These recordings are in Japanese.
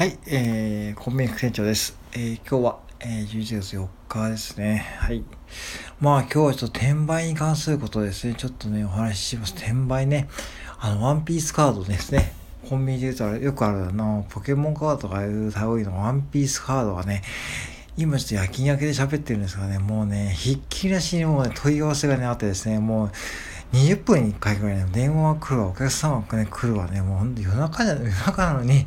はい、えー、コンビニ副店長です。えー、今日は、えー、11月4日ですね。はい。まあ今日はちょっと転売に関することですね。ちょっとね、お話しします。転売ね。あの、ワンピースカードですね。コンビニで言うとよくあるあの、ポケモンカードとかいう類のワンピースカードがね、今ちょっと夜勤明けで喋ってるんですがね、もうね、ひっきりなしにもうね、問い合わせがね、あってですね、もう、20分に1回ぐらいね、電話が来るわ、お客様がね、来るわね、もうほんと夜中じゃ、夜中なのに、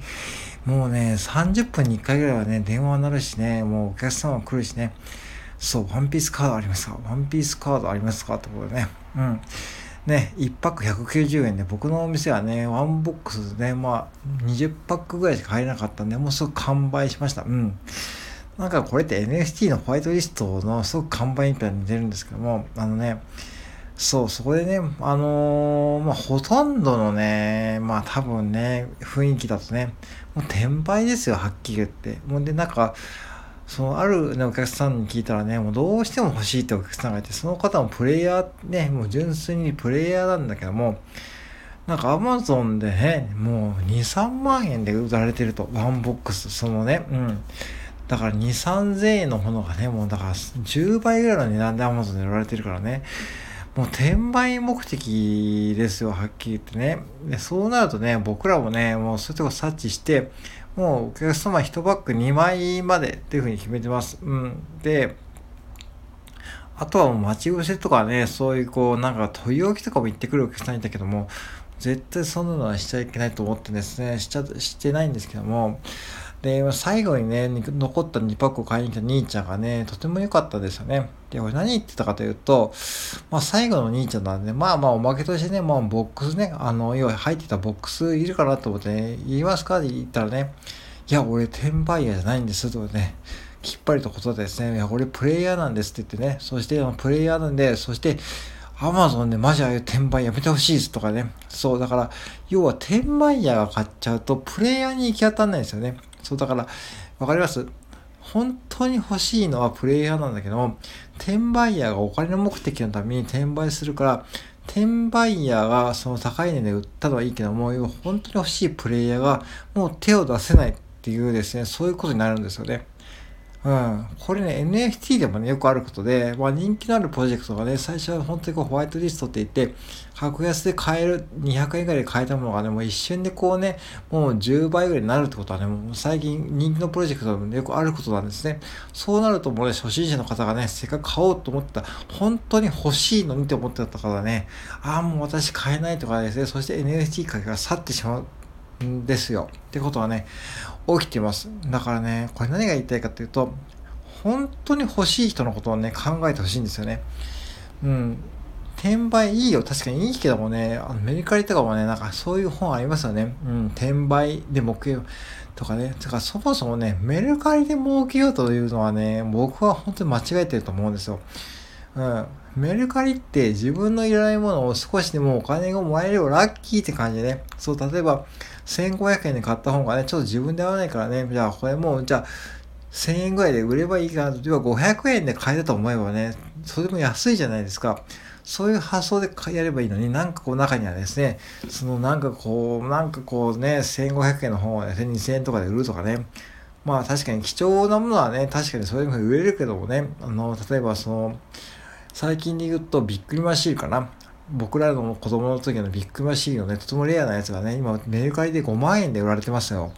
もうね、30分に1回ぐらいはね、電話になるしね、もうお客様来るしね、そう、ワンピースカードありますか？ワンピースカードありますか？ってことでね。うん。ね、1パック190円で、僕のお店はね、ワンボックスでね、まあ、20パックぐらいしか入れなかったんで、もうすぐ完売しました。うん。なんかこれって NFT のホワイトリストのすごく完売みたいに出るんですけども、あのね、そう、そこでね、あのー、まあ、ほとんどのね、まあ、多分ね、雰囲気だとね、もう転売ですよ、はっきり言って。もうで、なんか、そのある、ね、お客さんに聞いたらね、もうどうしても欲しいってお客さんがいて、その方もプレイヤー、ね、もう純粋にプレイヤーなんだけども、なんかアマゾンでね、もう2、3万円で売られてると、ワンボックス、そのね、うん。だから2、3000円のものがね、もうだから10倍ぐらいの値段でアマゾンで売られてるからね、もう転売目的ですよ、はっきり言ってね。でそうなるとね、僕らもね、もうそういうとこ察知して、もうお客様1バッグ2枚までっていうふうに決めてます。うん。で、あとはもう待ち伏せとかね、そういうこう、なんか問い置きとかも言ってくるお客さんいたけども、絶対そんなのはしちゃいけないと思ってですね、しちゃ、してないんですけども、で、最後にね、残った2パックを買いに来た兄ちゃんがね、とても良かったですよね。で、これ何言ってたかというと、まあ最後の兄ちゃんなんで、まあまあおまけとしてね、まあボックスね、あの、要は入ってたボックスいるかなと思ってね、言いますかって言ったらね、いや、俺転売屋じゃないんですとかね、きっぱりとことですね、いや、俺プレイヤーなんですって言ってね、そして、プレイヤーなんで、そして、アマゾンでマジああいう転売やめてほしいですとかね。そう、だから、要は転売屋が買っちゃうと、プレイヤーに行き当たんないんですよね。そうだから、わかります？本当に欲しいのはプレイヤーなんだけども、転売ヤーがお金の目的のために転売するから、転売ヤーがその高い値で売ったのはいいけども、本当に欲しいプレイヤーがもう手を出せないっていうですね、そういうことになるんですよね。うん。これね、NFT でもね、よくあることで、まあ人気のあるプロジェクトがね、最初は本当にこうホワイトリストって言って、格安で買える、200円ぐらいで買えたものがね、もう一瞬でこうね、もう10倍ぐらいになるってことはね、もう最近人気のプロジェクトでも、ね、よくあることなんですね。そうなるともうね、初心者の方がね、せっかく買おうと思った、本当に欲しいのにって思ってた方はね、ああ、もう私買えないとかですね、そして NFT 価格が去ってしまうですよ。ってことはね、起きてます。だからね、これ何が言いたいかっていうと、本当に欲しい人のことをね、考えてほしいんですよね。うん。転売いいよ。確かにいいけどもね、あのメルカリとかもね、なんかそういう本ありますよね。うん、転売で儲けようとかね。だかそもそもね、メルカリで儲けようというのはね、僕は本当に間違えてると思うんですよ。うん。メルカリって自分のいらないものを少しでもお金がもらえればラッキーって感じでね。そう、例えば、1500円で買った本がね、ちょっと自分で合わないからね、じゃあこれもう、じゃあ、1000円ぐらいで売ればいいかなと。例えば500円で買えたと思えばね、それでも安いじゃないですか。そういう発想でやればいいのに、なんかこう中にはですね、そのなんかこう、なんかこうね、1500円の本をね、2000円とかで売るとかね。まあ確かに貴重なものはね、確かにそういうふうに売れるけどもね、あの、例えばその、最近で言うとビックリマシールかな。僕らの子供の時のビックリマシールのね、とてもレアなやつがね、今メルカリで5万円で売られてますよ。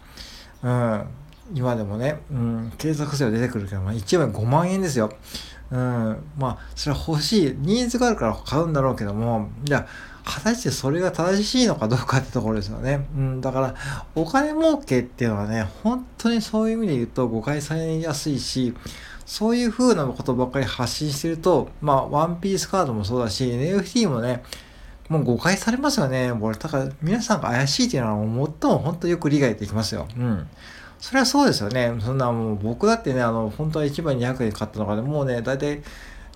うん。今でもね、うん、継続性は出てくるけど、まあ、1枚5万円ですよ。うん、まあ、それは欲しい、ニーズがあるから買うんだろうけども、じゃあ、果たしてそれが正しいのかどうかってところですよね。うん、だから、お金儲けっていうのはね、本当にそういう意味で言うと誤解されやすいし、そういう風なことばっかり発信してると、まあ、ワンピースカードもそうだし、NFT もね、もう誤解されますよね。俺、だから皆さんが怪しいっていうのは最も本当よく理解できますよ。うん。それはそうですよね。そんなもう僕だってね、あの、本当は1枚200円買ったのがね、もうね、大体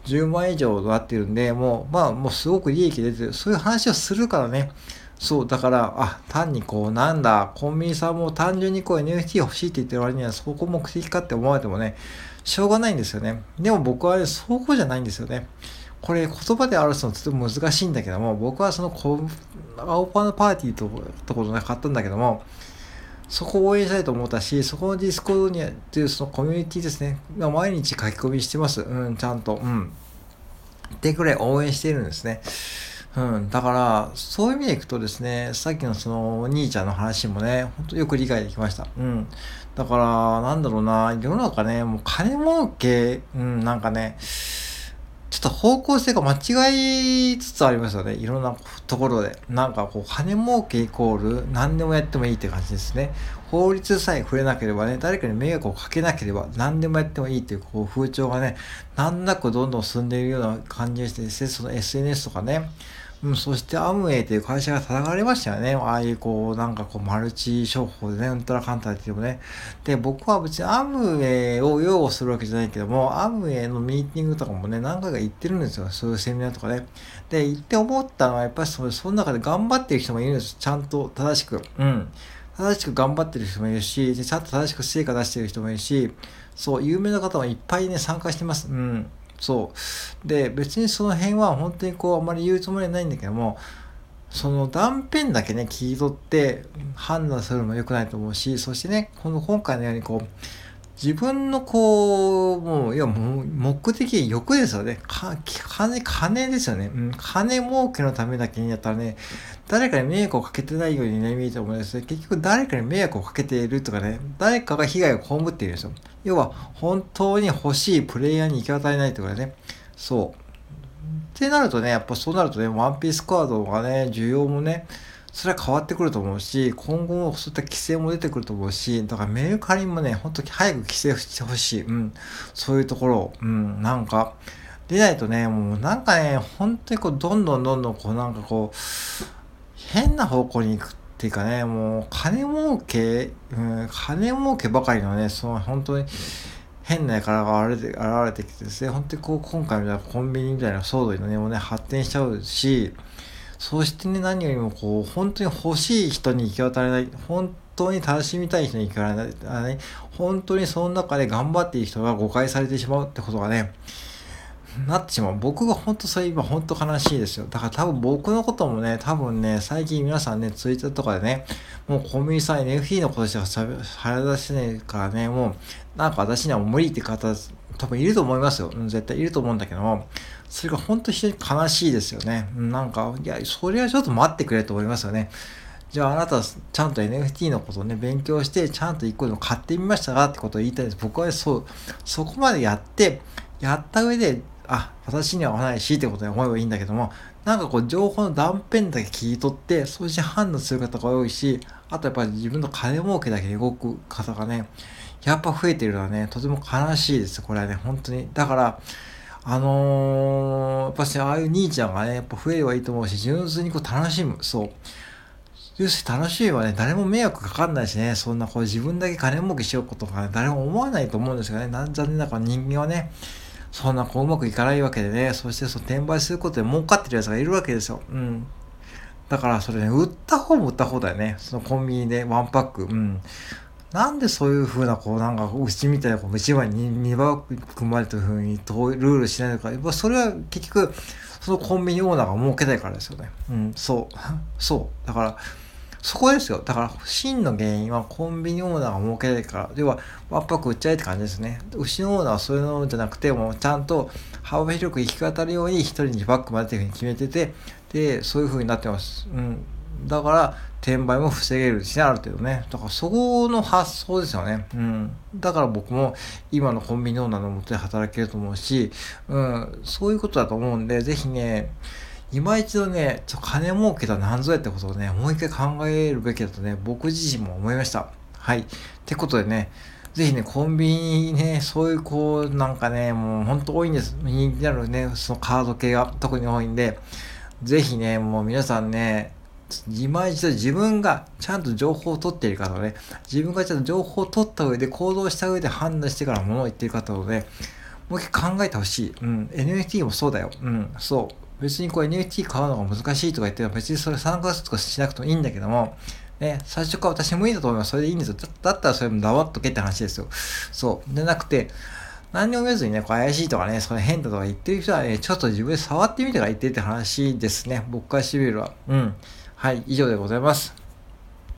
10万以上なってるんで、もう、まあ、もうすごく利益出てる。そういう話をするからね。そう、だから、あ、単にこう、なんだ、コンビニさんも単純にこう NFT 欲しいって言ってる割には、そこ目的かって思われてもね、しょうがないんですよね。でも僕はね、そこじゃないんですよね。これ言葉で表すのとても難しいんだけども、僕はその青パンのパーティーとところで買ったんだけども、そこを応援したいと思ったし、そこのディスコードにっていうそのコミュニティですね、毎日書き込みしてます。うん、ちゃんと。うん。ってくらい応援しているんですね。うん、だから、そういう意味でいくとですね、さっきのそのお兄ちゃんの話もね、ほんとよく理解できました。うん。だから、なんだろうな、世の中ね、もう金儲け、うん、なんかね、ちょっと方向性が間違いつつありますよね。いろんなところで。なんかこう、金儲けイコール何でもやってもいいって感じですね。法律さえ触れなければね、誰かに迷惑をかけなければ何でもやってもいいっていうこう風潮がね、なんなくどんどん進んでいるような感じがしてね、その SNS とかね、うん、そしてアムウェイという会社が叩かれましたよね。ああいうこう、なんかこう、マルチ商法でね、ウントラカンタっていうもね。で、僕は別にアムウェイを擁護するわけじゃないけども、アムウェイのミーティングとかもね、何回か行ってるんですよ。そういうセミナーとかね。で、行って思ったのは、やっぱりそのその中で頑張ってる人もいるんです。ちゃんと正しく。うん。正しく頑張ってる人もいるし、ちゃんと正しく成果出してる人もいるし、そう、有名な方もいっぱいね、参加してます。うん。そう。で、別にその辺は本当にこう、あまり言うつもりはないんだけども、その断片だけね、切り取って判断するのも良くないと思うし、そしてね、この今回のようにこう、自分のこう、もう、いや、もう、目的、欲ですよね。か、金、金ですよね。うん、金儲けのためだけにやったらね、誰かに迷惑をかけてないようにね、見えて思うんですね。結局、誰かに迷惑をかけているとかね、誰かが被害を被っているんですよ。要は、本当に欲しいプレイヤーに行き渡れないとかね。そう。ってなるとね、やっぱそうなるとね、ワンピースカードがね、需要もね、それは変わってくると思うし、今後もそういった規制も出てくると思うし、だからメルカリもね、ほんと早く規制してほしい。うん。そういうところ、うん、なんか、出ないとね、もうなんかね、本当にこう、どんどんどんどんこう、なんかこう、変な方向に行くっていうかね、もう、金儲け、うん、金儲けばかりのね、その本当に、変な輩が現れて現れてきてですね、本当にこう、今回みたいなコンビニみたいな騒動にね、もうね、発展しちゃうし、そしてね、何よりもこう、本当に欲しい人に行き渡れない、本当に楽しみたい人に行き渡れない、本当にその中で頑張っている人が誤解されてしまうってことがね、なってしまう。僕が本当それ今本当悲しいですよ。だから多分僕のこともね、多分ね、最近皆さんね、ツイッターとかでね、もうコンビニさん NFT のことしか腹出してないからね、もう、なんか私には無理って方、多分いると思いますよ。絶対いると思うんだけども、それが本当非常に悲しいですよね。なんか、いや、それはちょっと待ってくれと思いますよね。じゃああなたちゃんと NFT のことをね、勉強して、ちゃんと一個でも買ってみましたかってことを言いたいです。僕はそう、そこまでやって、やった上で、あ、私には合わないしってことで思えばいいんだけども、なんかこう情報の断片だけ聞い取って、そうして判断する方が多いし、あとやっぱり自分の金儲けだけで動く方がね、やっぱ増えてるのはね、とても悲しいです。これはね、本当に。だから、あのー、やっぱし、ああいう兄ちゃんがね、やっぱ増えればいいと思うし、純粋にこう楽しむ。そう。要するに楽しいはね、誰も迷惑かかんないしね、そんなこう自分だけ金儲けしようことか、ね、誰も思わないと思うんですよね。残念ながら人間はね、そんなこううまくいかないわけでね、そしてその転売することで儲かってるやつがいるわけですよ。うん。だからそれね、売った方も売った方だよね。そのコンビニでワンパック。うん。なんでそういうふうな、こう、なんか、牛みたいな、こう、一番に2番組まれたふうに、ルールしないのか。やっぱそれは結局、そのコンビニオーナーが儲けたいからですよね。うん、そう。そう。だから、そこですよ。だから、真の原因はコンビニオーナーが儲けたいから。要は、ワッパク売っちゃえって感じですね。牛のオーナーはそういうのじゃなくて、もうちゃんと幅広く行き渡るように一人にバックまでっていうふうに決めてて、で、そういうふうになってます。うん。だから、転売も防げるしね、ある程度ね。だからそこの発想ですよね。うん。だから僕も今のコンビニオーナーのもとで働けると思うし、うん、そういうことだと思うんで、ぜひね、今一度ね、ちょ金儲けとは何ぞやってことをね、もう一回考えるべきだとね、僕自身も思いました。はい。ってことでね、ぜひね、コンビニね、そういうこう、なんかね、もうほんと多いんです。人気になるね、そのカード系が特に多いんで、ぜひね、もう皆さんね、今一度自分がちゃんと情報を取っている方をね、自分がちゃんと情報を取った上で行動した上で判断してから物を言っている方をね、もう一回考えてほしい。うん。NFT もそうだよ。うん。そう。別にこう NFT 買うのが難しいとか言っても別にそれ参加とかしなくてもいいんだけども、ね、最初から私もいいだと思います。それでいいんですよ。だったらそれも黙っとけって話ですよ。そう。でなくて、何にも見ずにね、こう怪しいとかね、それ変だとか言ってる人はね、ちょっと自分で触ってみてから言ってって話ですね。僕からしてみるは。うん。はい、以上でございます。